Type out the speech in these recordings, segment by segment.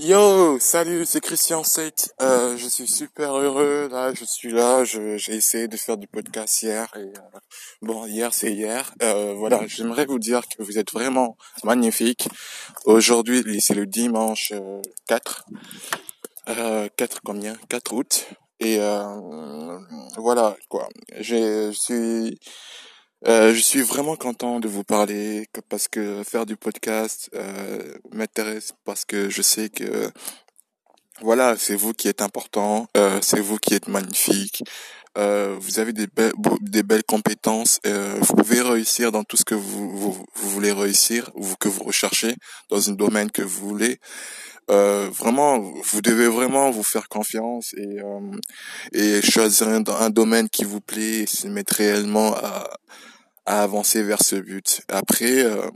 Yo, salut, c'est Christian Sate. Euh, je suis super heureux. Là, je suis là. j'ai essayé de faire du podcast hier. Et, euh, bon, hier c'est hier. Euh, voilà, j'aimerais vous dire que vous êtes vraiment magnifique. Aujourd'hui, c'est le dimanche 4. Euh, 4 combien? 4 août. Et voilà quoi. Je suis euh, je suis vraiment content de vous parler parce que faire du podcast euh, m'intéresse parce que je sais que voilà, c'est vous qui êtes important, euh, c'est vous qui êtes magnifique. Euh, vous avez des, belles des belles compétences. Euh, vous pouvez réussir dans tout ce que vous, vous, vous, voulez réussir ou que vous recherchez dans un domaine que vous voulez. Euh, vraiment, vous devez vraiment vous faire confiance et, euh, et choisir un, domaine qui vous plaît et se mettre réellement à, à avancer vers ce but. Après, euh,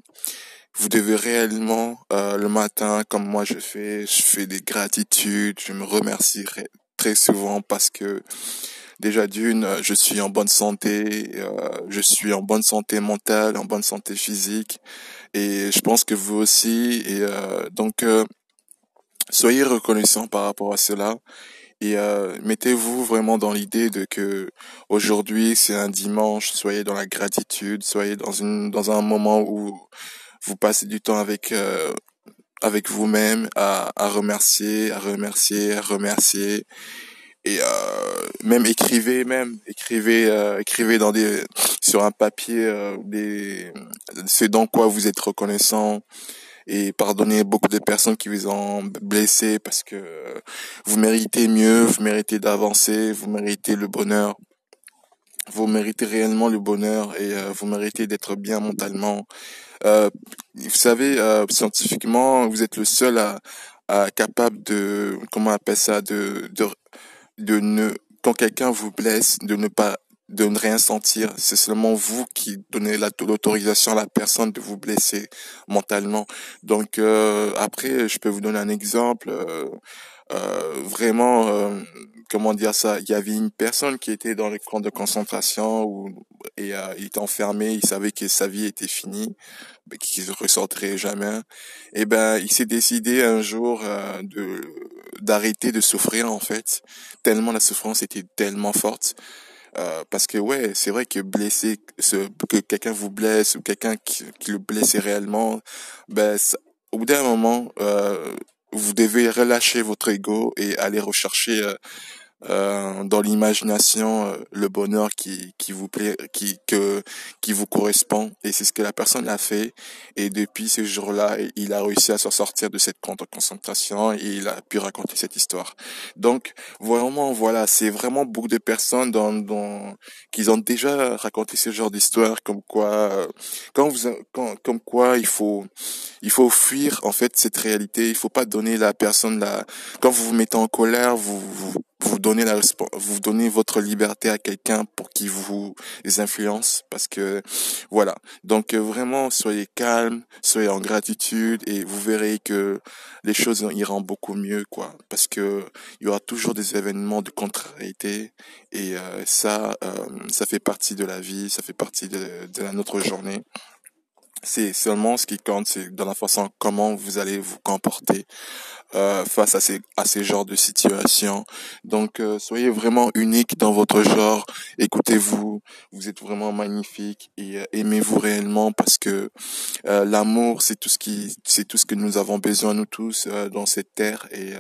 vous devez réellement euh, le matin, comme moi je fais, je fais des gratitudes, je me remercie très souvent parce que déjà d'une, je suis en bonne santé, euh, je suis en bonne santé mentale, en bonne santé physique, et je pense que vous aussi. Et donc, soyez reconnaissants par rapport à cela. Et euh, mettez-vous vraiment dans l'idée de que aujourd'hui c'est un dimanche, soyez dans la gratitude, soyez dans une dans un moment où vous passez du temps avec euh, avec vous-même à, à remercier, à remercier, à remercier et euh, même écrivez même écrivez euh, écrivez dans des sur un papier euh, des c'est dans quoi vous êtes reconnaissant et pardonnez beaucoup de personnes qui vous ont blessé parce que vous méritez mieux, vous méritez d'avancer, vous méritez le bonheur. Vous méritez réellement le bonheur et euh, vous méritez d'être bien mentalement. Euh, vous savez, euh, scientifiquement, vous êtes le seul à, à capable de, comment on appelle ça, de, de, de ne, quand quelqu'un vous blesse, de ne pas de ne rien sentir. C'est seulement vous qui donnez l'autorisation à la personne de vous blesser mentalement. Donc euh, après, je peux vous donner un exemple. Euh, euh, vraiment, euh, comment dire ça? Il y avait une personne qui était dans les camps de concentration où, et euh, il était enfermé. Il savait que sa vie était finie, qu'il ne ressortirait jamais. Et ben, il s'est décidé un jour de d'arrêter de souffrir en fait. Tellement la souffrance était tellement forte euh, parce que ouais, c'est vrai que blesser, que quelqu'un vous blesse ou quelqu'un qui, le blesse réellement, ben au bout d'un moment, euh, vous devez relâcher votre ego et aller rechercher euh, dans l'imagination euh, le bonheur qui qui vous plaît qui que qui vous correspond. Et c'est ce que la personne a fait. Et depuis ce jour-là il a réussi à s'en sortir de cette concentration et il a pu raconter cette histoire. Donc vraiment voilà c'est vraiment beaucoup de personnes dans dans qui ont déjà raconté ce genre d'histoire comme quoi euh, quand vous quand, comme quoi il faut il faut fuir en fait cette réalité. Il faut pas donner la personne la quand vous vous mettez en colère vous, vous vous donnez la vous donnez votre liberté à quelqu'un pour qu'il vous influence parce que voilà. Donc euh, vraiment soyez calme soyez en gratitude et vous verrez que les choses iront beaucoup mieux quoi. Parce que il y aura toujours des événements de contrariété et euh, ça euh, ça fait partie de la vie ça fait partie de, de notre journée c'est seulement ce qui compte, c'est dans la façon comment vous allez vous comporter euh, face à ces à ces genres de situations. Donc euh, soyez vraiment unique dans votre genre. Écoutez-vous, vous êtes vraiment magnifique et euh, aimez-vous réellement parce que euh, l'amour c'est tout ce qui c'est tout ce que nous avons besoin nous tous dans cette terre et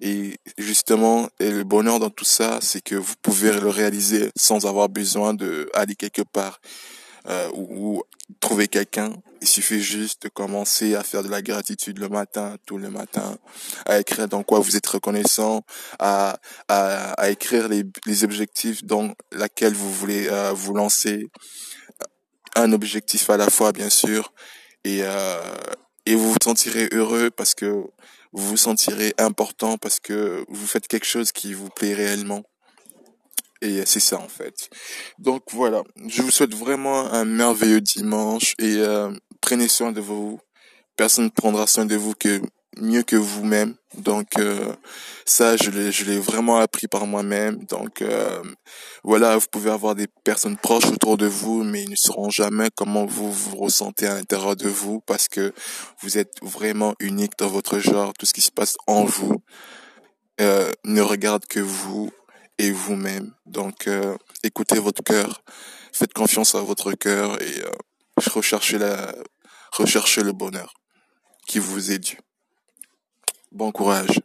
et justement et le bonheur dans tout ça c'est que vous pouvez le réaliser sans avoir besoin de aller quelque part euh, ou, trouver quelqu'un. Il suffit juste de commencer à faire de la gratitude le matin, tout le matin, à écrire dans quoi vous êtes reconnaissant, à, à, à écrire les, les objectifs dans laquelle vous voulez euh, vous lancer, un objectif à la fois bien sûr, et, euh, et vous vous sentirez heureux parce que vous vous sentirez important parce que vous faites quelque chose qui vous plaît réellement. Et c'est ça en fait. Donc voilà, je vous souhaite vraiment un merveilleux dimanche et euh, prenez soin de vous. Personne ne prendra soin de vous que mieux que vous-même. Donc euh, ça, je l'ai, je l'ai vraiment appris par moi-même. Donc euh, voilà, vous pouvez avoir des personnes proches autour de vous, mais ils ne sauront jamais comment vous vous ressentez à l'intérieur de vous parce que vous êtes vraiment unique dans votre genre. Tout ce qui se passe en vous euh, ne regarde que vous et vous-même. Donc écoutez votre cœur, faites confiance à votre cœur et recherchez la, recherchez le bonheur qui vous est dû. Bon courage.